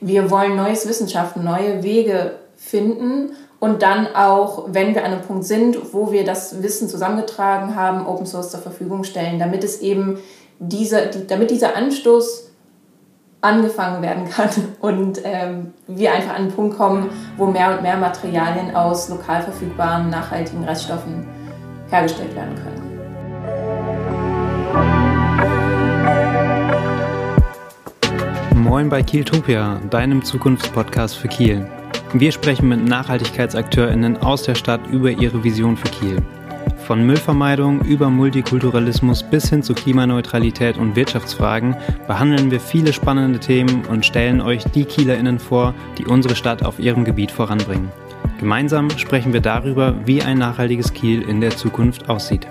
wir wollen neues Wissenschaften, neue Wege finden und dann auch, wenn wir an einem Punkt sind, wo wir das Wissen zusammengetragen haben, Open Source zur Verfügung stellen, damit es eben diese, die, damit dieser Anstoß angefangen werden kann und ähm, wir einfach an einen Punkt kommen, wo mehr und mehr Materialien aus lokal verfügbaren, nachhaltigen Reststoffen hergestellt werden können. Moin bei Kieltopia, deinem Zukunftspodcast für Kiel. Wir sprechen mit NachhaltigkeitsakteurInnen aus der Stadt über ihre Vision für Kiel. Von Müllvermeidung über Multikulturalismus bis hin zu Klimaneutralität und Wirtschaftsfragen behandeln wir viele spannende Themen und stellen euch die KielerInnen vor, die unsere Stadt auf ihrem Gebiet voranbringen. Gemeinsam sprechen wir darüber, wie ein nachhaltiges Kiel in der Zukunft aussieht.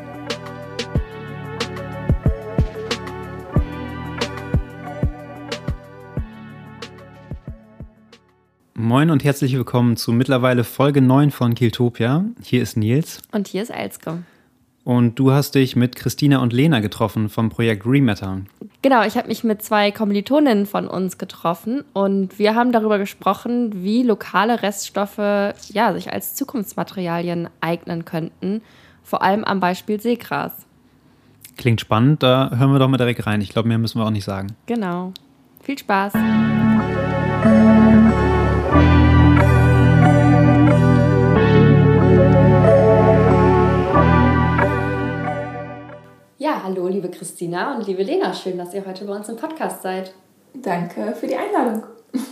Moin und herzlich willkommen zu mittlerweile Folge 9 von Kieltopia. Hier ist Nils. Und hier ist Elske. Und du hast dich mit Christina und Lena getroffen vom Projekt Rematter. Genau, ich habe mich mit zwei Kommilitoninnen von uns getroffen und wir haben darüber gesprochen, wie lokale Reststoffe ja, sich als Zukunftsmaterialien eignen könnten, vor allem am Beispiel Seegras. Klingt spannend, da hören wir doch mal direkt rein. Ich glaube, mehr müssen wir auch nicht sagen. Genau. Viel Spaß. Hallo, liebe Christina und liebe Lena. Schön, dass ihr heute bei uns im Podcast seid. Danke für die Einladung.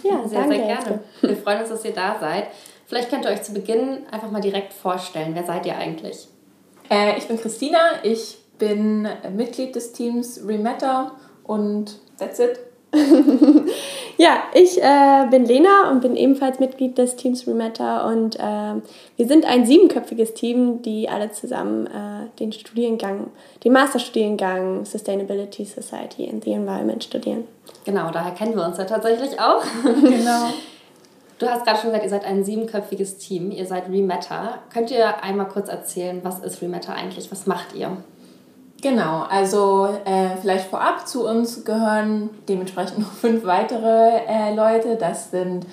Ja, sehr, danke, sehr gerne. Wir freuen uns, dass ihr da seid. Vielleicht könnt ihr euch zu Beginn einfach mal direkt vorstellen. Wer seid ihr eigentlich? Äh, ich bin Christina. Ich bin Mitglied des Teams Rematter und that's it. ja, ich äh, bin Lena und bin ebenfalls Mitglied des Teams Rematter und äh, wir sind ein siebenköpfiges Team, die alle zusammen äh, den Studiengang, den Masterstudiengang Sustainability Society and the Environment studieren. Genau, daher kennen wir uns ja tatsächlich auch. genau. Du hast gerade schon gesagt, ihr seid ein siebenköpfiges Team, ihr seid Rematter. Könnt ihr einmal kurz erzählen, was ist Rematter eigentlich? Was macht ihr? Genau, also äh, vielleicht vorab zu uns gehören dementsprechend noch fünf weitere äh, Leute. Das sind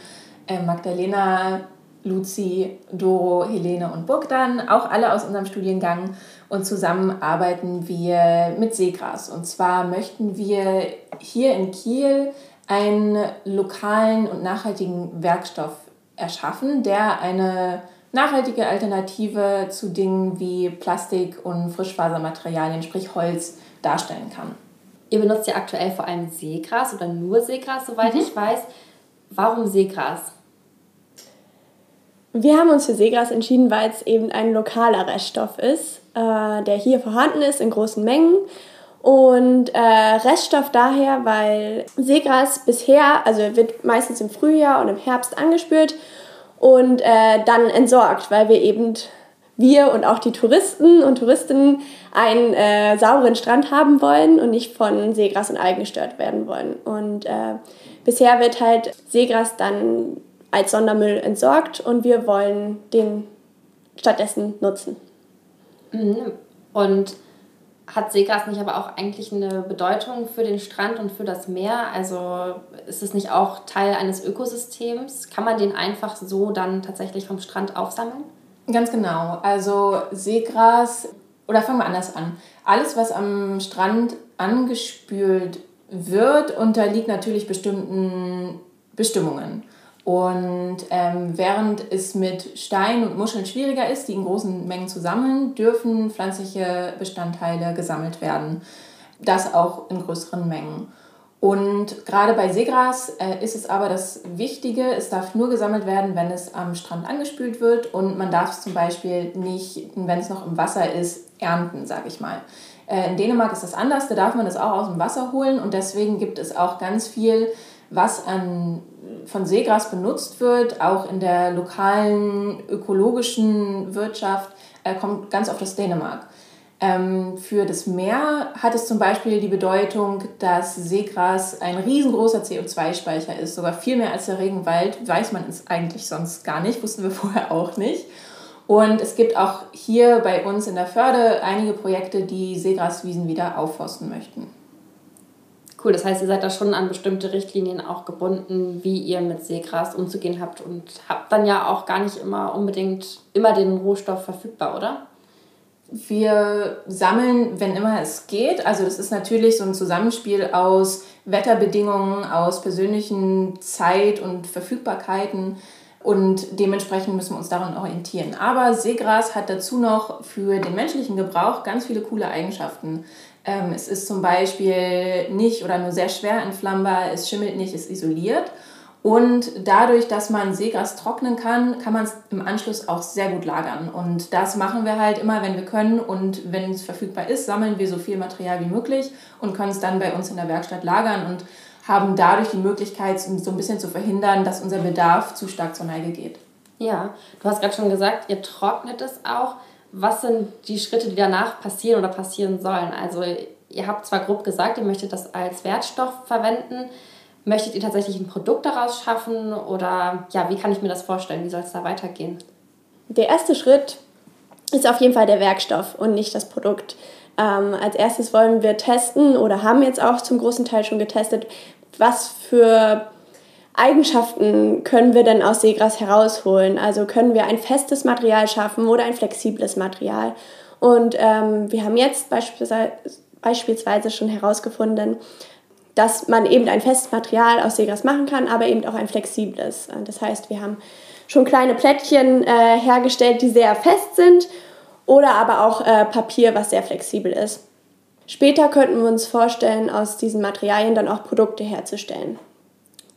äh, Magdalena, Luzi, Doro, Helene und Bogdan, auch alle aus unserem Studiengang. Und zusammen arbeiten wir mit Seegras. Und zwar möchten wir hier in Kiel einen lokalen und nachhaltigen Werkstoff erschaffen, der eine nachhaltige Alternative zu Dingen wie Plastik und Frischfasermaterialien, sprich Holz, darstellen kann. Ihr benutzt ja aktuell vor allem Seegras oder nur Seegras, soweit mhm. ich weiß. Warum Seegras? Wir haben uns für Seegras entschieden, weil es eben ein lokaler Reststoff ist, äh, der hier vorhanden ist in großen Mengen. Und äh, Reststoff daher, weil Seegras bisher, also wird meistens im Frühjahr und im Herbst angespült und äh, dann entsorgt, weil wir eben wir und auch die Touristen und Touristinnen einen äh, sauberen Strand haben wollen und nicht von Seegras und Algen gestört werden wollen. Und äh, bisher wird halt Seegras dann als Sondermüll entsorgt und wir wollen den stattdessen nutzen. Mhm. Und hat Seegras nicht aber auch eigentlich eine Bedeutung für den Strand und für das Meer? Also ist es nicht auch Teil eines Ökosystems? Kann man den einfach so dann tatsächlich vom Strand aufsammeln? Ganz genau. Also Seegras, oder fangen wir anders an. Alles, was am Strand angespült wird, unterliegt natürlich bestimmten Bestimmungen. Und ähm, während es mit Stein und Muscheln schwieriger ist, die in großen Mengen zu sammeln, dürfen pflanzliche Bestandteile gesammelt werden. Das auch in größeren Mengen. Und gerade bei Seegras äh, ist es aber das Wichtige, es darf nur gesammelt werden, wenn es am Strand angespült wird und man darf es zum Beispiel nicht, wenn es noch im Wasser ist, ernten, sage ich mal. Äh, in Dänemark ist das anders, da darf man es auch aus dem Wasser holen und deswegen gibt es auch ganz viel, was an von Seegras benutzt wird, auch in der lokalen ökologischen Wirtschaft, äh, kommt ganz oft aus Dänemark. Ähm, für das Meer hat es zum Beispiel die Bedeutung, dass Seegras ein riesengroßer CO2-Speicher ist, sogar viel mehr als der Regenwald. Weiß man es eigentlich sonst gar nicht, wussten wir vorher auch nicht. Und es gibt auch hier bei uns in der Förde einige Projekte, die Seegraswiesen wieder aufforsten möchten. Cool, das heißt, ihr seid da schon an bestimmte Richtlinien auch gebunden, wie ihr mit Seegras umzugehen habt und habt dann ja auch gar nicht immer unbedingt immer den Rohstoff verfügbar, oder? Wir sammeln, wenn immer es geht. Also das ist natürlich so ein Zusammenspiel aus Wetterbedingungen, aus persönlichen Zeit- und Verfügbarkeiten. Und dementsprechend müssen wir uns daran orientieren. Aber Seegras hat dazu noch für den menschlichen Gebrauch ganz viele coole Eigenschaften. Ähm, es ist zum Beispiel nicht oder nur sehr schwer entflammbar, es schimmelt nicht, es isoliert. Und dadurch, dass man Seegras trocknen kann, kann man es im Anschluss auch sehr gut lagern. Und das machen wir halt immer, wenn wir können. Und wenn es verfügbar ist, sammeln wir so viel Material wie möglich und können es dann bei uns in der Werkstatt lagern und haben dadurch die Möglichkeit, so ein bisschen zu verhindern, dass unser Bedarf zu stark zur Neige geht. Ja, du hast gerade schon gesagt, ihr trocknet es auch. Was sind die Schritte, die danach passieren oder passieren sollen? Also ihr habt zwar grob gesagt, ihr möchtet das als Wertstoff verwenden. Möchtet ihr tatsächlich ein Produkt daraus schaffen oder ja, wie kann ich mir das vorstellen? Wie soll es da weitergehen? Der erste Schritt ist auf jeden Fall der Werkstoff und nicht das Produkt. Ähm, als erstes wollen wir testen oder haben jetzt auch zum großen Teil schon getestet, was für Eigenschaften können wir denn aus Seegras herausholen? Also können wir ein festes Material schaffen oder ein flexibles Material? Und ähm, wir haben jetzt beispielsweise, schon herausgefunden, dass man eben ein festes Material aus Seegras machen kann, aber eben auch ein flexibles. Das heißt, wir haben schon kleine Plättchen äh, hergestellt, die sehr fest sind oder aber auch äh, Papier, was sehr flexibel ist. Später könnten wir uns vorstellen, aus diesen Materialien dann auch Produkte herzustellen.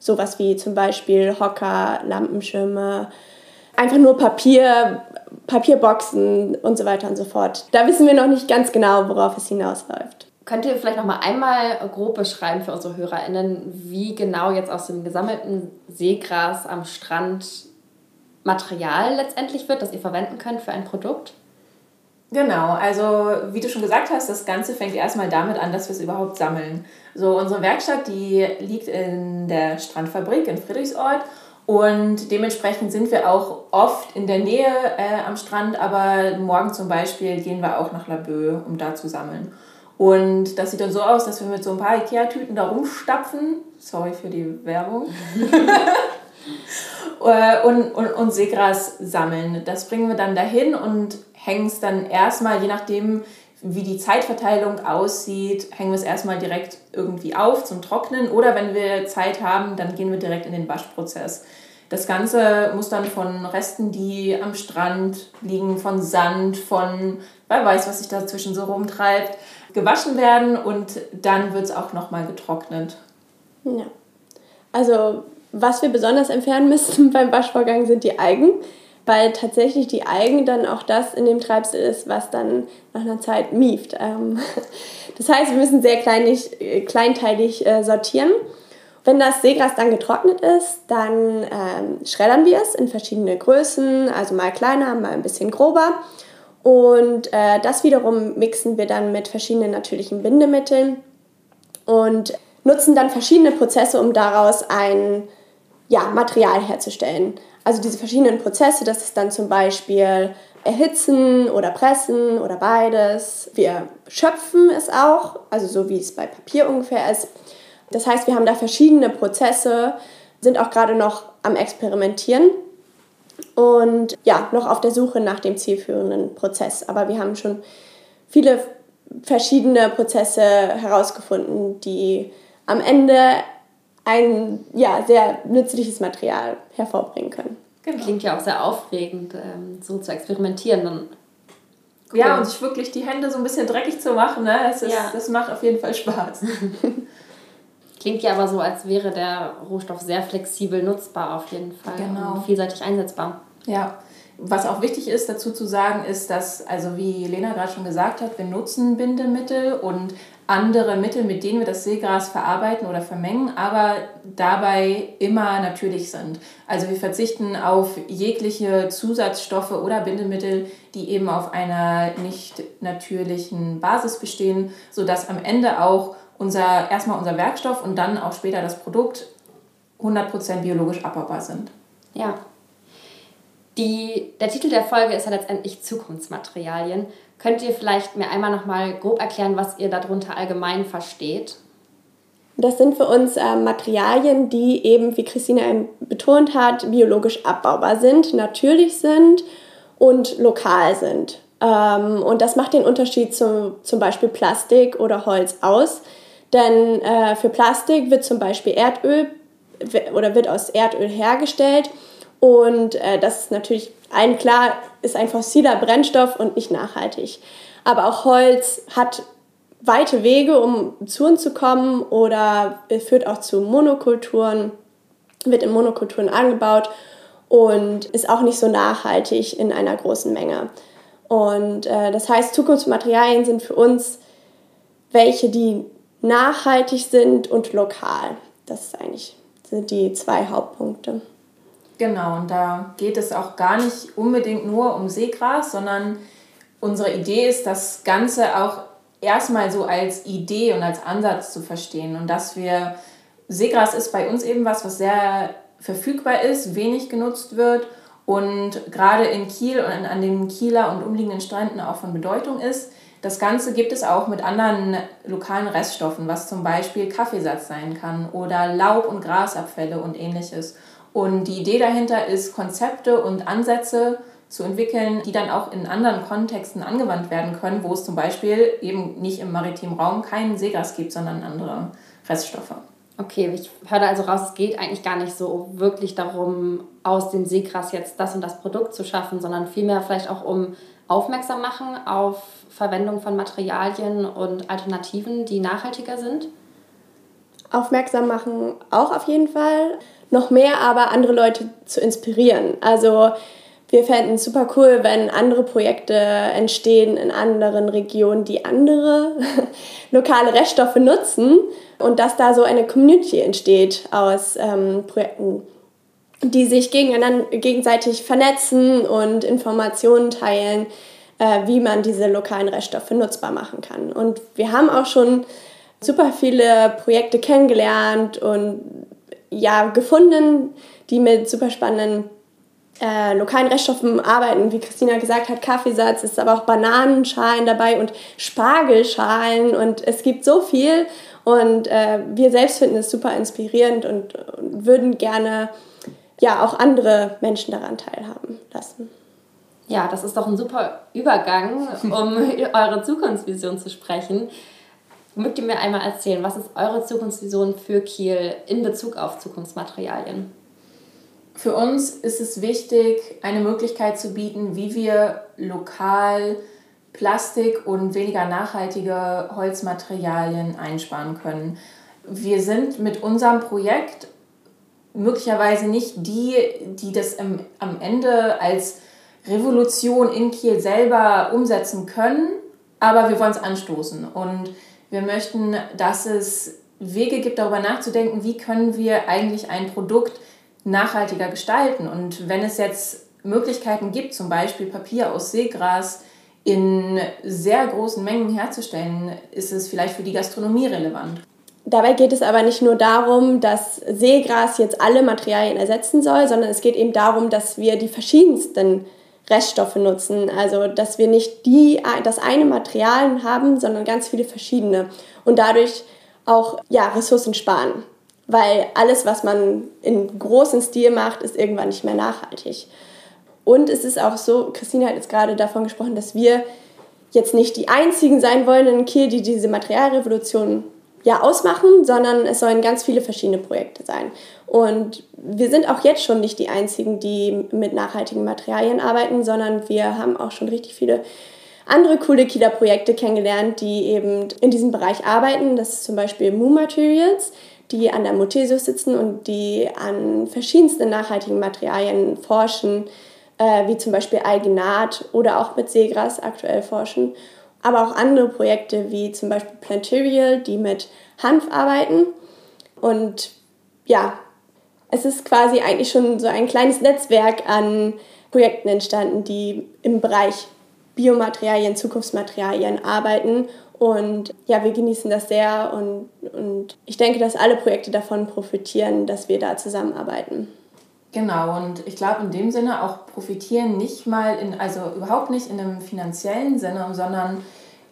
Sowas wie zum Beispiel Hocker, Lampenschirme, einfach nur Papier, Papierboxen und so weiter und so fort. Da wissen wir noch nicht ganz genau, worauf es hinausläuft. Könnt ihr vielleicht noch mal einmal grob beschreiben für unsere HörerInnen, wie genau jetzt aus dem gesammelten Seegras am Strand Material letztendlich wird, das ihr verwenden könnt für ein Produkt? Genau, also wie du schon gesagt hast, das Ganze fängt erstmal damit an, dass wir es überhaupt sammeln. So, unsere Werkstatt, die liegt in der Strandfabrik in Friedrichsort und dementsprechend sind wir auch oft in der Nähe äh, am Strand, aber morgen zum Beispiel gehen wir auch nach Laboe, um da zu sammeln. Und das sieht dann so aus, dass wir mit so ein paar Ikea-Tüten da rumstapfen. Sorry für die Werbung. Äh, und, und, und Seegras sammeln. Das bringen wir dann dahin und hängen es dann erstmal, je nachdem, wie die Zeitverteilung aussieht, hängen wir es erstmal direkt irgendwie auf zum Trocknen. Oder wenn wir Zeit haben, dann gehen wir direkt in den Waschprozess. Das Ganze muss dann von Resten, die am Strand liegen, von Sand, von wer weiß, was sich dazwischen so rumtreibt, gewaschen werden und dann wird es auch nochmal getrocknet. Ja. Also, was wir besonders entfernen müssen beim Waschvorgang sind die Algen, weil tatsächlich die Algen dann auch das in dem Treibsel ist, was dann nach einer Zeit mieft. Ähm, das heißt, wir müssen sehr kleinig, äh, kleinteilig äh, sortieren. Wenn das Seegras dann getrocknet ist, dann ähm, schreddern wir es in verschiedene Größen, also mal kleiner, mal ein bisschen grober und äh, das wiederum mixen wir dann mit verschiedenen natürlichen Bindemitteln und nutzen dann verschiedene Prozesse, um daraus ein ja, Material herzustellen. Also diese verschiedenen Prozesse, das ist dann zum Beispiel erhitzen oder pressen oder beides. Wir schöpfen es auch, also so wie es bei Papier ungefähr ist. Das heißt, wir haben da verschiedene Prozesse, sind auch gerade noch am Experimentieren und ja, noch auf der Suche nach dem zielführenden Prozess. Aber wir haben schon viele verschiedene Prozesse herausgefunden, die am Ende ein ja, sehr nützliches Material hervorbringen können. Genau. Klingt ja auch sehr aufregend, ähm, so zu experimentieren. Dann cool. Ja, und sich wirklich die Hände so ein bisschen dreckig zu machen, ne? das, ist, ja. das macht auf jeden Fall Spaß. Klingt ja aber so, als wäre der Rohstoff sehr flexibel nutzbar auf jeden Fall genau. und vielseitig einsetzbar. Ja, was auch wichtig ist dazu zu sagen, ist, dass, also wie Lena gerade schon gesagt hat, wir nutzen Bindemittel und andere Mittel, mit denen wir das Seegras verarbeiten oder vermengen, aber dabei immer natürlich sind. Also wir verzichten auf jegliche Zusatzstoffe oder Bindemittel, die eben auf einer nicht natürlichen Basis bestehen, sodass am Ende auch unser, erstmal unser Werkstoff und dann auch später das Produkt 100% biologisch abbaubar sind. Ja. Die, der Titel der Folge ist ja letztendlich Zukunftsmaterialien. Könnt ihr vielleicht mir einmal noch mal grob erklären, was ihr darunter allgemein versteht? Das sind für uns äh, Materialien, die eben, wie Christina betont hat, biologisch abbaubar sind, natürlich sind und lokal sind. Ähm, und das macht den Unterschied zu zum Beispiel Plastik oder Holz aus. Denn äh, für Plastik wird zum Beispiel Erdöl oder wird aus Erdöl hergestellt. Und äh, das ist natürlich ein klar, ist ein fossiler Brennstoff und nicht nachhaltig. Aber auch Holz hat weite Wege, um zu uns zu kommen oder führt auch zu Monokulturen, wird in Monokulturen angebaut und ist auch nicht so nachhaltig in einer großen Menge. Und äh, das heißt, Zukunftsmaterialien sind für uns welche, die nachhaltig sind und lokal. Das ist eigentlich sind die zwei Hauptpunkte. Genau, und da geht es auch gar nicht unbedingt nur um Seegras, sondern unsere Idee ist, das Ganze auch erstmal so als Idee und als Ansatz zu verstehen und dass wir Seegras ist bei uns eben was, was sehr verfügbar ist, wenig genutzt wird und gerade in Kiel und an den Kieler und umliegenden Stränden auch von Bedeutung ist. Das Ganze gibt es auch mit anderen lokalen Reststoffen, was zum Beispiel Kaffeesatz sein kann oder Laub- und Grasabfälle und ähnliches. Und die Idee dahinter ist, Konzepte und Ansätze zu entwickeln, die dann auch in anderen Kontexten angewandt werden können, wo es zum Beispiel eben nicht im maritimen Raum keinen Seegas gibt, sondern andere Reststoffe. Okay, ich höre da also raus, es geht eigentlich gar nicht so wirklich darum, aus dem Seegras jetzt das und das Produkt zu schaffen, sondern vielmehr vielleicht auch um aufmerksam machen auf Verwendung von Materialien und Alternativen, die nachhaltiger sind? Aufmerksam machen auch auf jeden Fall. Noch mehr aber andere Leute zu inspirieren. Also wir fänden es super cool, wenn andere Projekte entstehen in anderen Regionen, die andere lokale Reststoffe nutzen und dass da so eine Community entsteht aus ähm, Projekten, die sich gegenseitig vernetzen und Informationen teilen, äh, wie man diese lokalen Reststoffe nutzbar machen kann. Und wir haben auch schon super viele Projekte kennengelernt und ja, gefunden, die mit super spannenden äh, lokalen Reststoffen arbeiten. Wie Christina gesagt hat, Kaffeesatz, ist aber auch Bananenschalen dabei und Spargelschalen und es gibt so viel und äh, wir selbst finden es super inspirierend und, und würden gerne ja auch andere Menschen daran teilhaben lassen. Ja, das ist doch ein super Übergang, um eure Zukunftsvision zu sprechen. Mögt ihr mir einmal erzählen, was ist eure Zukunftsvision für Kiel in Bezug auf Zukunftsmaterialien? Für uns ist es wichtig, eine Möglichkeit zu bieten, wie wir lokal Plastik und weniger nachhaltige Holzmaterialien einsparen können. Wir sind mit unserem Projekt möglicherweise nicht die, die das am Ende als Revolution in Kiel selber umsetzen können, aber wir wollen es anstoßen und wir möchten, dass es Wege gibt, darüber nachzudenken, wie können wir eigentlich ein Produkt nachhaltiger gestalten. Und wenn es jetzt Möglichkeiten gibt, zum Beispiel Papier aus Seegras in sehr großen Mengen herzustellen, ist es vielleicht für die Gastronomie relevant. Dabei geht es aber nicht nur darum, dass Seegras jetzt alle Materialien ersetzen soll, sondern es geht eben darum, dass wir die verschiedensten Reststoffe nutzen. Also, dass wir nicht die, das eine Material haben, sondern ganz viele verschiedene und dadurch auch ja, Ressourcen sparen weil alles, was man in großem Stil macht, ist irgendwann nicht mehr nachhaltig. Und es ist auch so, Christine hat jetzt gerade davon gesprochen, dass wir jetzt nicht die einzigen sein wollen in Kiel, die diese Materialrevolution ja ausmachen, sondern es sollen ganz viele verschiedene Projekte sein. Und wir sind auch jetzt schon nicht die einzigen, die mit nachhaltigen Materialien arbeiten, sondern wir haben auch schon richtig viele andere coole Kieler Projekte kennengelernt, die eben in diesem Bereich arbeiten. Das ist zum Beispiel Moo Materials die an der Mothesius sitzen und die an verschiedensten nachhaltigen Materialien forschen, äh, wie zum Beispiel Alginat oder auch mit Seegras aktuell forschen. Aber auch andere Projekte wie zum Beispiel Planterial, die mit Hanf arbeiten. Und ja, es ist quasi eigentlich schon so ein kleines Netzwerk an Projekten entstanden, die im Bereich Biomaterialien, Zukunftsmaterialien arbeiten und ja, wir genießen das sehr und, und ich denke, dass alle Projekte davon profitieren, dass wir da zusammenarbeiten. Genau, und ich glaube in dem Sinne auch profitieren nicht mal in, also überhaupt nicht in einem finanziellen Sinne, sondern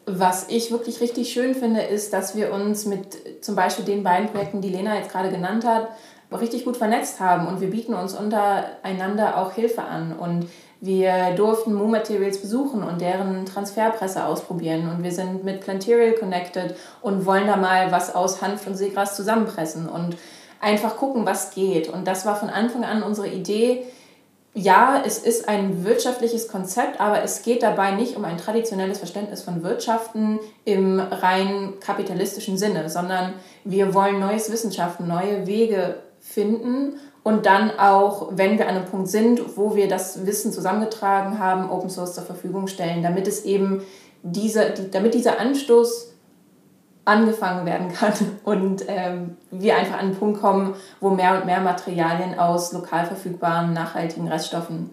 was ich wirklich richtig schön finde, ist, dass wir uns mit zum Beispiel den beiden Projekten, die Lena jetzt gerade genannt hat, richtig gut vernetzt haben und wir bieten uns untereinander auch Hilfe an. Und wir durften Moo Materials besuchen und deren Transferpresse ausprobieren. Und wir sind mit Planterial connected und wollen da mal was aus Hanf und Seegras zusammenpressen und einfach gucken, was geht. Und das war von Anfang an unsere Idee. Ja, es ist ein wirtschaftliches Konzept, aber es geht dabei nicht um ein traditionelles Verständnis von Wirtschaften im rein kapitalistischen Sinne, sondern wir wollen neues Wissenschaften, neue Wege finden und dann auch, wenn wir an einem Punkt sind, wo wir das Wissen zusammengetragen haben, Open Source zur Verfügung stellen, damit es eben diese, die, damit dieser Anstoß angefangen werden kann und ähm, wir einfach an einen Punkt kommen, wo mehr und mehr Materialien aus lokal verfügbaren, nachhaltigen Reststoffen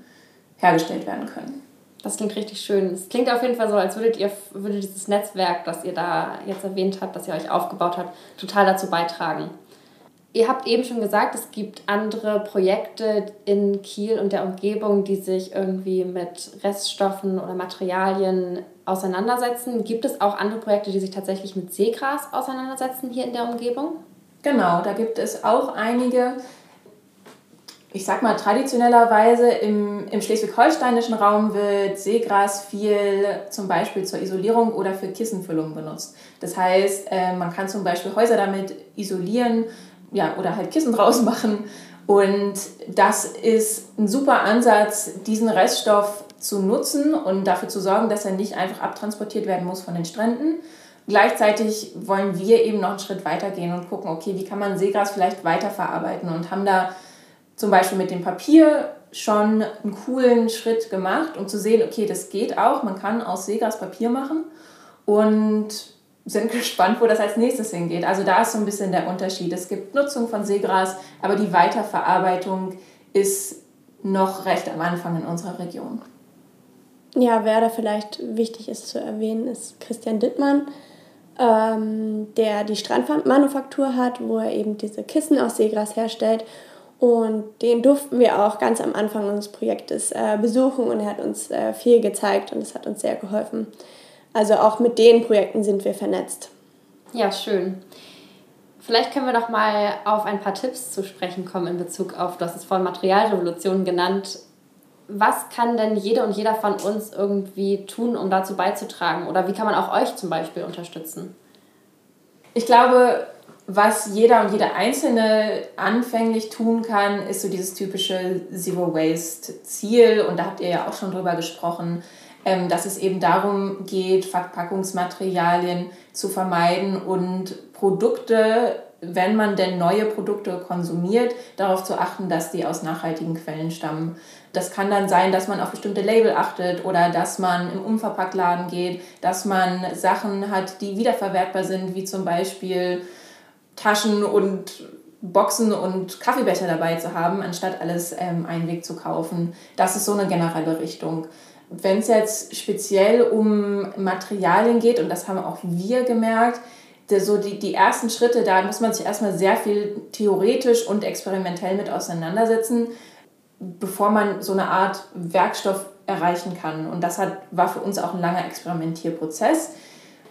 hergestellt werden können. Das klingt richtig schön. Es klingt auf jeden Fall so, als würdet ihr würde dieses Netzwerk, das ihr da jetzt erwähnt habt, das ihr euch aufgebaut habt, total dazu beitragen. Ihr habt eben schon gesagt, es gibt andere Projekte in Kiel und der Umgebung, die sich irgendwie mit Reststoffen oder Materialien auseinandersetzen. Gibt es auch andere Projekte, die sich tatsächlich mit Seegras auseinandersetzen hier in der Umgebung? Genau, da gibt es auch einige. Ich sag mal, traditionellerweise im, im schleswig-holsteinischen Raum wird Seegras viel zum Beispiel zur Isolierung oder für Kissenfüllung benutzt. Das heißt, äh, man kann zum Beispiel Häuser damit isolieren ja, oder halt Kissen draus machen. Und das ist ein super Ansatz, diesen Reststoff zu nutzen und dafür zu sorgen, dass er nicht einfach abtransportiert werden muss von den Stränden. Gleichzeitig wollen wir eben noch einen Schritt weiter gehen und gucken, okay, wie kann man Seegras vielleicht weiterverarbeiten und haben da zum Beispiel mit dem Papier schon einen coolen Schritt gemacht, um zu sehen, okay, das geht auch, man kann aus Seegras Papier machen und sind gespannt, wo das als nächstes hingeht. Also da ist so ein bisschen der Unterschied. Es gibt Nutzung von Seegras, aber die Weiterverarbeitung ist noch recht am Anfang in unserer Region. Ja, wer da vielleicht wichtig ist zu erwähnen, ist Christian Dittmann, ähm, der die Strandmanufaktur hat, wo er eben diese Kissen aus Seegras herstellt. Und den durften wir auch ganz am Anfang unseres Projektes äh, besuchen und er hat uns äh, viel gezeigt und es hat uns sehr geholfen. Also auch mit den Projekten sind wir vernetzt. Ja, schön. Vielleicht können wir doch mal auf ein paar Tipps zu sprechen kommen in Bezug auf, du hast es vorhin Materialrevolution genannt. Was kann denn jede und jeder von uns irgendwie tun, um dazu beizutragen? Oder wie kann man auch euch zum Beispiel unterstützen? Ich glaube, was jeder und jede Einzelne anfänglich tun kann, ist so dieses typische Zero Waste Ziel. Und da habt ihr ja auch schon drüber gesprochen ähm, dass es eben darum geht, Verpackungsmaterialien zu vermeiden und Produkte, wenn man denn neue Produkte konsumiert, darauf zu achten, dass die aus nachhaltigen Quellen stammen. Das kann dann sein, dass man auf bestimmte Label achtet oder dass man im Umverpacktladen geht, dass man Sachen hat, die wiederverwertbar sind, wie zum Beispiel Taschen und Boxen und Kaffeebecher dabei zu haben, anstatt alles ähm, Einweg zu kaufen. Das ist so eine generelle Richtung. Wenn es jetzt speziell um Materialien geht, und das haben auch wir gemerkt, so die, die ersten Schritte, da muss man sich erstmal sehr viel theoretisch und experimentell mit auseinandersetzen, bevor man so eine Art Werkstoff erreichen kann. Und das hat, war für uns auch ein langer Experimentierprozess.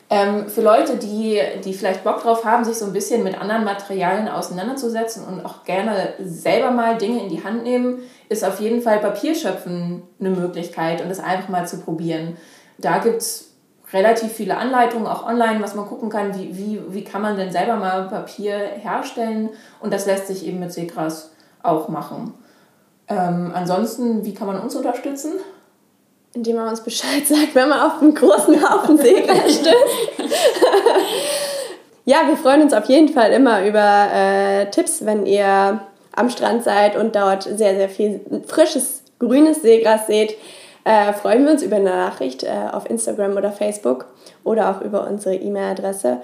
Ähm, für Leute, die, die vielleicht Bock drauf haben, sich so ein bisschen mit anderen Materialien auseinanderzusetzen und auch gerne selber mal Dinge in die Hand nehmen, ist auf jeden Fall Papierschöpfen eine Möglichkeit und das einfach mal zu probieren. Da gibt es relativ viele Anleitungen, auch online, was man gucken kann, wie, wie, wie kann man denn selber mal Papier herstellen und das lässt sich eben mit Seegras auch machen. Ähm, ansonsten, wie kann man uns unterstützen? Indem man uns Bescheid sagt, wenn man auf einen großen Haufen Seegras stößt. ja, wir freuen uns auf jeden Fall immer über äh, Tipps, wenn ihr am Strand seid und dort sehr, sehr viel frisches, grünes Seegras seht, äh, freuen wir uns über eine Nachricht äh, auf Instagram oder Facebook oder auch über unsere E-Mail-Adresse.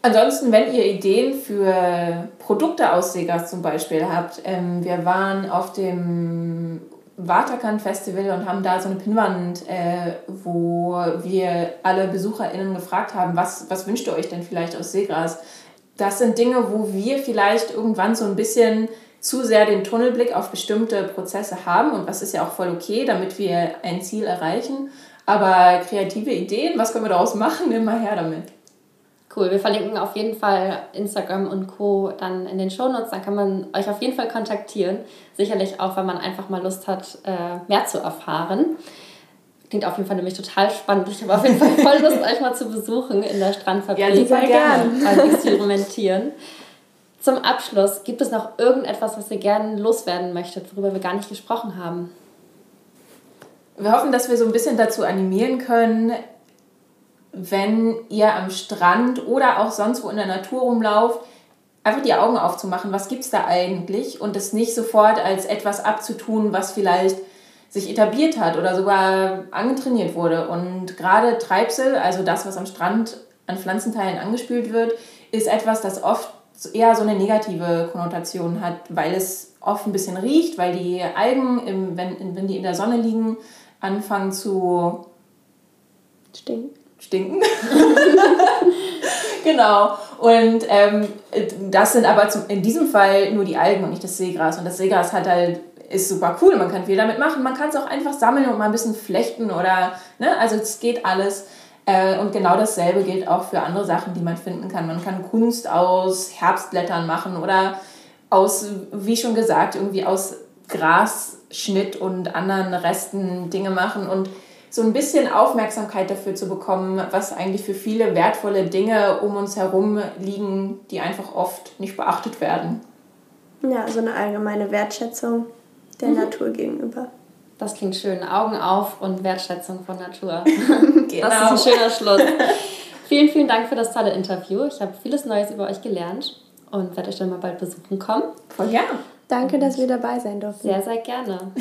Ansonsten, wenn ihr Ideen für Produkte aus Seegras zum Beispiel habt, ähm, wir waren auf dem Waterkant Festival und haben da so eine Pinnwand, äh, wo wir alle BesucherInnen gefragt haben, was, was wünscht ihr euch denn vielleicht aus Seegras? Das sind Dinge, wo wir vielleicht irgendwann so ein bisschen zu sehr den Tunnelblick auf bestimmte Prozesse haben und was ist ja auch voll okay, damit wir ein Ziel erreichen. Aber kreative Ideen, was können wir daraus machen? Immer her damit. Cool, wir verlinken auf jeden Fall Instagram und Co. dann in den Shownotes. Dann kann man euch auf jeden Fall kontaktieren. Sicherlich auch, wenn man einfach mal Lust hat, äh, mehr zu erfahren. Klingt auf jeden Fall nämlich total spannend. Ich habe auf jeden Fall voll Lust, euch mal zu besuchen in der Strandfabrik. Ja, sehr gerne. Beim Experimentieren. Zum Abschluss, gibt es noch irgendetwas, was ihr gerne loswerden möchtet, worüber wir gar nicht gesprochen haben? Wir hoffen, dass wir so ein bisschen dazu animieren können, wenn ihr am Strand oder auch sonst wo in der Natur rumlauft, einfach die Augen aufzumachen, was gibt es da eigentlich und es nicht sofort als etwas abzutun, was vielleicht sich etabliert hat oder sogar angetrainiert wurde. Und gerade Treibsel, also das, was am Strand an Pflanzenteilen angespült wird, ist etwas, das oft eher so eine negative Konnotation hat, weil es oft ein bisschen riecht, weil die Algen, im, wenn, wenn die in der Sonne liegen, anfangen zu stinken. stinken. genau. Und ähm, das sind aber zum, in diesem Fall nur die Algen und nicht das Seegras. Und das Seegras hat halt ist super cool, man kann viel damit machen. Man kann es auch einfach sammeln und mal ein bisschen flechten oder, ne, also es geht alles. Äh, und genau dasselbe gilt auch für andere Sachen, die man finden kann. Man kann Kunst aus Herbstblättern machen oder aus, wie schon gesagt, irgendwie aus Grasschnitt und anderen Resten Dinge machen und so ein bisschen Aufmerksamkeit dafür zu bekommen, was eigentlich für viele wertvolle Dinge um uns herum liegen, die einfach oft nicht beachtet werden. Ja, so eine allgemeine Wertschätzung der mhm. Natur gegenüber. Das klingt schön. Augen auf und Wertschätzung von Natur. genau. Das ist ein schöner Schluss. vielen, vielen Dank für das tolle Interview. Ich habe vieles Neues über euch gelernt und werde euch dann mal bald besuchen kommen. Voll gerne. Danke, dass wir dabei sein durften. Sehr, sehr gerne.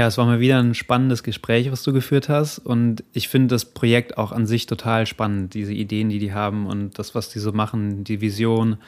Ja, es war mal wieder ein spannendes Gespräch, was du geführt hast. Und ich finde das Projekt auch an sich total spannend, diese Ideen, die die haben und das, was die so machen, die Vision.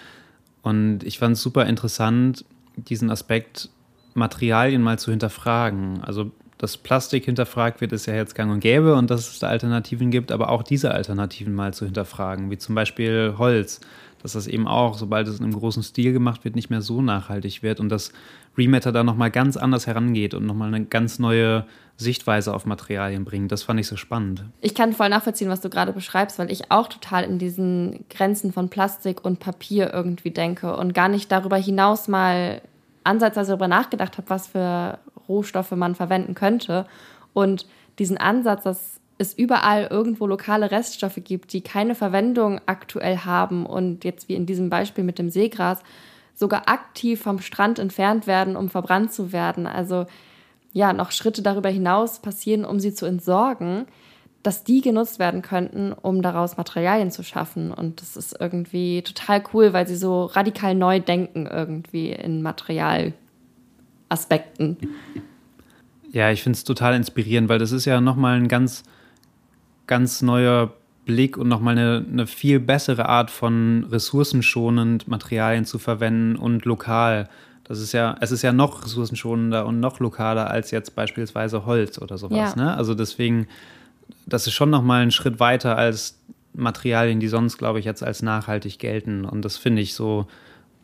Und ich fand es super interessant, diesen Aspekt Materialien mal zu hinterfragen. Also, dass Plastik hinterfragt wird, ist ja jetzt gang und gäbe und dass es da Alternativen gibt, aber auch diese Alternativen mal zu hinterfragen, wie zum Beispiel Holz dass das eben auch, sobald es in einem großen Stil gemacht wird, nicht mehr so nachhaltig wird und dass Rematter da nochmal ganz anders herangeht und nochmal eine ganz neue Sichtweise auf Materialien bringt. Das fand ich so spannend. Ich kann voll nachvollziehen, was du gerade beschreibst, weil ich auch total in diesen Grenzen von Plastik und Papier irgendwie denke und gar nicht darüber hinaus mal ansatzweise darüber nachgedacht habe, was für Rohstoffe man verwenden könnte. Und diesen Ansatz, dass es überall irgendwo lokale Reststoffe gibt, die keine Verwendung aktuell haben und jetzt wie in diesem Beispiel mit dem Seegras sogar aktiv vom Strand entfernt werden, um verbrannt zu werden. Also ja, noch Schritte darüber hinaus passieren, um sie zu entsorgen, dass die genutzt werden könnten, um daraus Materialien zu schaffen. Und das ist irgendwie total cool, weil sie so radikal neu denken irgendwie in Materialaspekten. Ja, ich finde es total inspirierend, weil das ist ja nochmal ein ganz ganz neuer Blick und nochmal eine, eine viel bessere Art von ressourcenschonend Materialien zu verwenden und lokal. Das ist ja, es ist ja noch ressourcenschonender und noch lokaler als jetzt beispielsweise Holz oder sowas. Ja. Ne? Also deswegen, das ist schon nochmal ein Schritt weiter als Materialien, die sonst, glaube ich, jetzt als nachhaltig gelten. Und das finde ich so,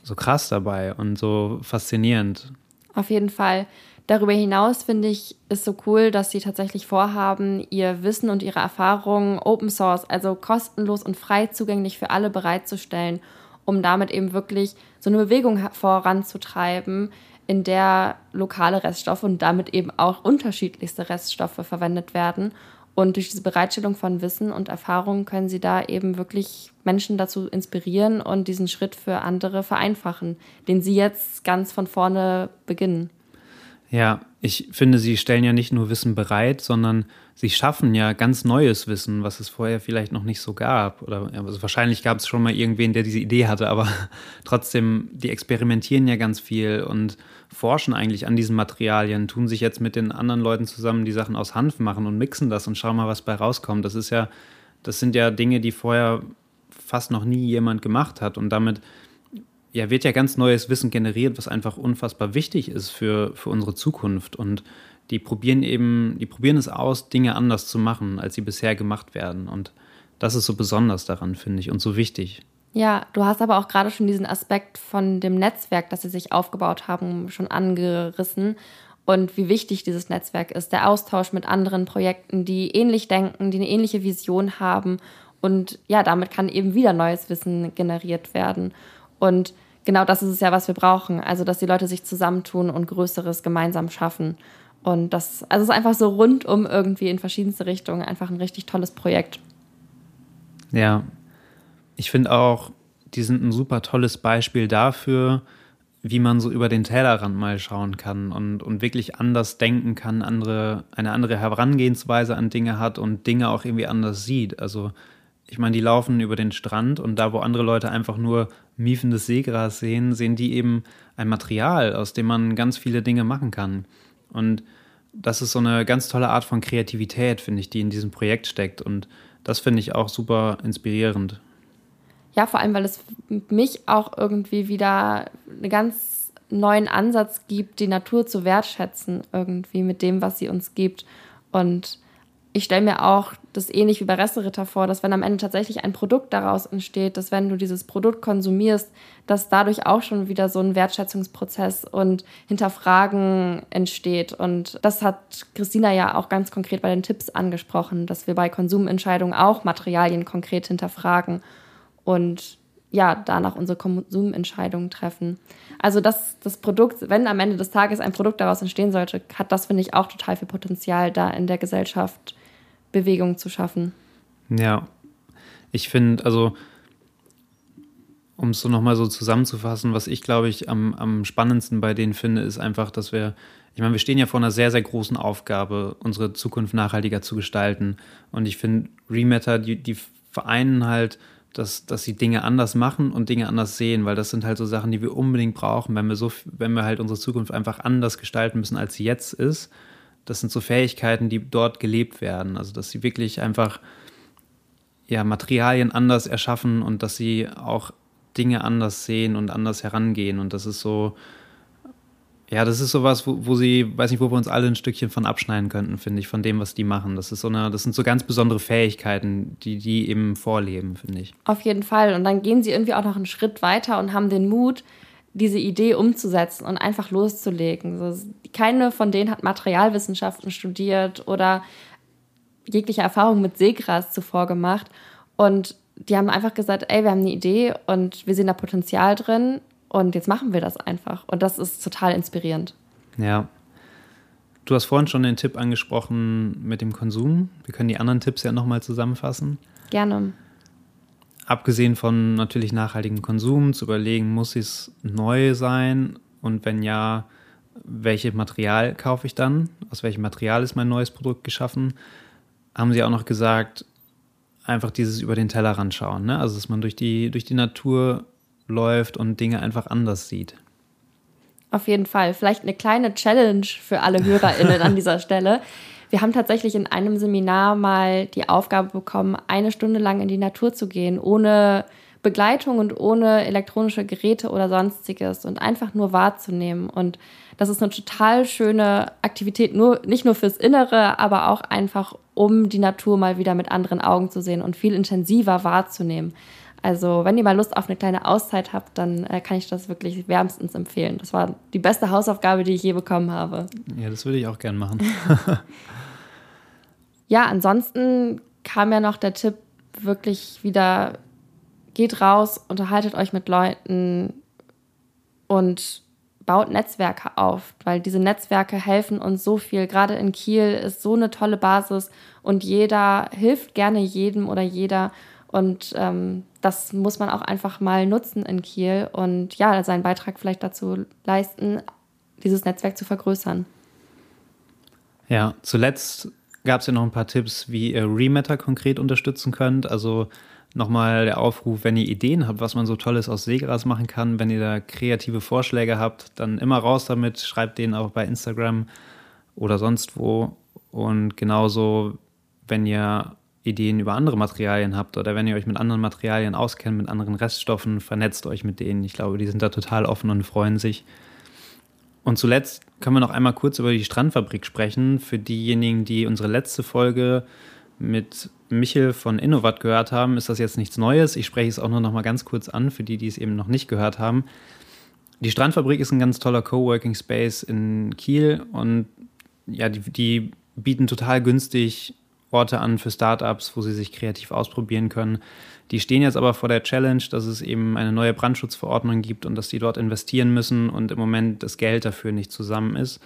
so krass dabei und so faszinierend. Auf jeden Fall. Darüber hinaus finde ich es so cool, dass sie tatsächlich vorhaben, ihr Wissen und ihre Erfahrungen Open Source, also kostenlos und frei zugänglich für alle bereitzustellen, um damit eben wirklich so eine Bewegung voranzutreiben, in der lokale Reststoffe und damit eben auch unterschiedlichste Reststoffe verwendet werden. Und durch diese Bereitstellung von Wissen und Erfahrungen können sie da eben wirklich Menschen dazu inspirieren und diesen Schritt für andere vereinfachen, den sie jetzt ganz von vorne beginnen. Ja, ich finde, sie stellen ja nicht nur Wissen bereit, sondern sie schaffen ja ganz neues Wissen, was es vorher vielleicht noch nicht so gab. Oder also wahrscheinlich gab es schon mal irgendwen, der diese Idee hatte, aber trotzdem, die experimentieren ja ganz viel und forschen eigentlich an diesen Materialien, tun sich jetzt mit den anderen Leuten zusammen, die Sachen aus Hanf machen und mixen das und schauen mal, was bei rauskommt. Das ist ja, das sind ja Dinge, die vorher fast noch nie jemand gemacht hat. Und damit ja, wird ja ganz neues Wissen generiert, was einfach unfassbar wichtig ist für, für unsere Zukunft. Und die probieren eben, die probieren es aus, Dinge anders zu machen, als sie bisher gemacht werden. Und das ist so besonders daran, finde ich, und so wichtig. Ja, du hast aber auch gerade schon diesen Aspekt von dem Netzwerk, das sie sich aufgebaut haben, schon angerissen und wie wichtig dieses Netzwerk ist. Der Austausch mit anderen Projekten, die ähnlich denken, die eine ähnliche Vision haben und ja, damit kann eben wieder neues Wissen generiert werden. Und genau das ist es ja, was wir brauchen. Also, dass die Leute sich zusammentun und Größeres gemeinsam schaffen. Und das, also es ist einfach so rundum irgendwie in verschiedenste Richtungen einfach ein richtig tolles Projekt. Ja, ich finde auch, die sind ein super tolles Beispiel dafür, wie man so über den Tellerrand mal schauen kann und, und wirklich anders denken kann, andere, eine andere Herangehensweise an Dinge hat und Dinge auch irgendwie anders sieht. Also ich meine, die laufen über den Strand und da, wo andere Leute einfach nur miefendes Seegras sehen, sehen die eben ein Material, aus dem man ganz viele Dinge machen kann. Und das ist so eine ganz tolle Art von Kreativität, finde ich, die in diesem Projekt steckt. Und das finde ich auch super inspirierend. Ja, vor allem, weil es mich auch irgendwie wieder einen ganz neuen Ansatz gibt, die Natur zu wertschätzen, irgendwie mit dem, was sie uns gibt. Und ich stelle mir auch das ähnlich wie bei Resseritter vor, dass wenn am Ende tatsächlich ein Produkt daraus entsteht, dass wenn du dieses Produkt konsumierst, dass dadurch auch schon wieder so ein Wertschätzungsprozess und Hinterfragen entsteht. Und das hat Christina ja auch ganz konkret bei den Tipps angesprochen, dass wir bei Konsumentscheidungen auch Materialien konkret hinterfragen und ja, danach unsere Konsumentscheidungen treffen. Also dass das Produkt, wenn am Ende des Tages ein Produkt daraus entstehen sollte, hat das, finde ich, auch total viel Potenzial, da in der Gesellschaft Bewegung zu schaffen. Ja, ich finde, also um es so nochmal so zusammenzufassen, was ich, glaube ich, am, am spannendsten bei denen finde, ist einfach, dass wir, ich meine, wir stehen ja vor einer sehr, sehr großen Aufgabe, unsere Zukunft nachhaltiger zu gestalten. Und ich finde, Rematter, die, die vereinen halt, dass, dass sie Dinge anders machen und Dinge anders sehen, weil das sind halt so Sachen, die wir unbedingt brauchen, wenn wir so, wenn wir halt unsere Zukunft einfach anders gestalten müssen, als sie jetzt ist das sind so Fähigkeiten, die dort gelebt werden. Also, dass sie wirklich einfach ja, Materialien anders erschaffen und dass sie auch Dinge anders sehen und anders herangehen. Und das ist so, ja, das ist sowas, wo, wo sie, weiß nicht, wo wir uns alle ein Stückchen von abschneiden könnten, finde ich, von dem, was die machen. Das ist so eine, das sind so ganz besondere Fähigkeiten, die die eben vorleben, finde ich. Auf jeden Fall. Und dann gehen sie irgendwie auch noch einen Schritt weiter und haben den Mut, diese Idee umzusetzen und einfach loszulegen. So, keine von denen hat Materialwissenschaften studiert oder jegliche Erfahrung mit Seegras zuvor gemacht. Und die haben einfach gesagt, ey, wir haben eine Idee und wir sehen da Potenzial drin und jetzt machen wir das einfach. Und das ist total inspirierend. Ja. Du hast vorhin schon den Tipp angesprochen mit dem Konsum. Wir können die anderen Tipps ja nochmal zusammenfassen. Gerne abgesehen von natürlich nachhaltigem Konsum, zu überlegen, muss es neu sein und wenn ja, welches Material kaufe ich dann? Aus welchem Material ist mein neues Produkt geschaffen? Haben Sie auch noch gesagt, einfach dieses über den Tellerrand schauen, ne? also dass man durch die, durch die Natur läuft und Dinge einfach anders sieht. Auf jeden Fall. Vielleicht eine kleine Challenge für alle HörerInnen an dieser Stelle. Wir haben tatsächlich in einem Seminar mal die Aufgabe bekommen, eine Stunde lang in die Natur zu gehen, ohne Begleitung und ohne elektronische Geräte oder sonstiges und einfach nur wahrzunehmen. Und das ist eine total schöne Aktivität, nur, nicht nur fürs Innere, aber auch einfach, um die Natur mal wieder mit anderen Augen zu sehen und viel intensiver wahrzunehmen. Also, wenn ihr mal Lust auf eine kleine Auszeit habt, dann äh, kann ich das wirklich wärmstens empfehlen. Das war die beste Hausaufgabe, die ich je bekommen habe. Ja, das würde ich auch gern machen. ja, ansonsten kam ja noch der Tipp, wirklich wieder geht raus, unterhaltet euch mit Leuten und baut Netzwerke auf, weil diese Netzwerke helfen uns so viel. Gerade in Kiel ist so eine tolle Basis und jeder hilft gerne jedem oder jeder. Und ähm, das muss man auch einfach mal nutzen in Kiel und ja, seinen Beitrag vielleicht dazu leisten, dieses Netzwerk zu vergrößern. Ja, zuletzt gab es ja noch ein paar Tipps, wie ihr Rematter konkret unterstützen könnt. Also nochmal der Aufruf, wenn ihr Ideen habt, was man so Tolles aus Seegras machen kann, wenn ihr da kreative Vorschläge habt, dann immer raus damit, schreibt denen auch bei Instagram oder sonst wo. Und genauso, wenn ihr Ideen über andere Materialien habt oder wenn ihr euch mit anderen Materialien auskennt, mit anderen Reststoffen, vernetzt euch mit denen. Ich glaube, die sind da total offen und freuen sich. Und zuletzt können wir noch einmal kurz über die Strandfabrik sprechen. Für diejenigen, die unsere letzte Folge mit Michel von Innovat gehört haben, ist das jetzt nichts Neues. Ich spreche es auch nur noch mal ganz kurz an, für die, die es eben noch nicht gehört haben. Die Strandfabrik ist ein ganz toller Coworking Space in Kiel und ja, die, die bieten total günstig Orte an für Startups, wo sie sich kreativ ausprobieren können. Die stehen jetzt aber vor der Challenge, dass es eben eine neue Brandschutzverordnung gibt und dass die dort investieren müssen und im Moment das Geld dafür nicht zusammen ist.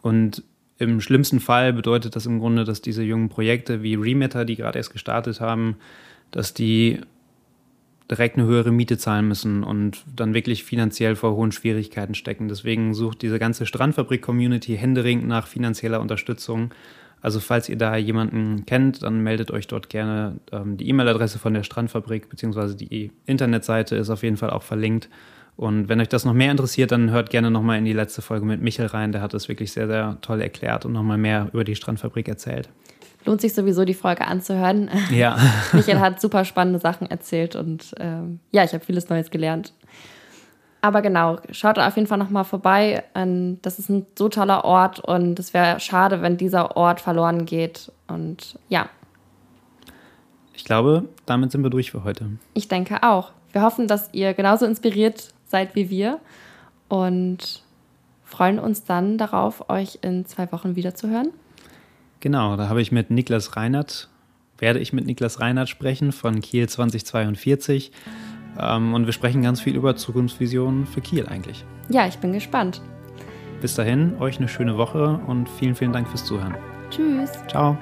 Und im schlimmsten Fall bedeutet das im Grunde, dass diese jungen Projekte wie Remitter, die gerade erst gestartet haben, dass die direkt eine höhere Miete zahlen müssen und dann wirklich finanziell vor hohen Schwierigkeiten stecken. Deswegen sucht diese ganze Strandfabrik-Community händeringend nach finanzieller Unterstützung. Also falls ihr da jemanden kennt, dann meldet euch dort gerne. Ähm, die E-Mail-Adresse von der Strandfabrik bzw. die Internetseite ist auf jeden Fall auch verlinkt. Und wenn euch das noch mehr interessiert, dann hört gerne nochmal in die letzte Folge mit Michel rein. Der hat das wirklich sehr, sehr toll erklärt und nochmal mehr über die Strandfabrik erzählt. Lohnt sich sowieso, die Folge anzuhören. Ja. Michael hat super spannende Sachen erzählt und ähm, ja, ich habe vieles Neues gelernt. Aber genau, schaut auf jeden Fall nochmal vorbei. Das ist ein so toller Ort und es wäre schade, wenn dieser Ort verloren geht. Und ja. Ich glaube, damit sind wir durch für heute. Ich denke auch. Wir hoffen, dass ihr genauso inspiriert seid wie wir und freuen uns dann darauf, euch in zwei Wochen wieder zu hören. Genau, da habe ich mit Niklas Reinhardt, werde ich mit Niklas Reinhardt sprechen von Kiel 2042. Ähm, und wir sprechen ganz viel über Zukunftsvisionen für Kiel eigentlich. Ja, ich bin gespannt. Bis dahin, euch eine schöne Woche und vielen, vielen Dank fürs Zuhören. Tschüss. Ciao.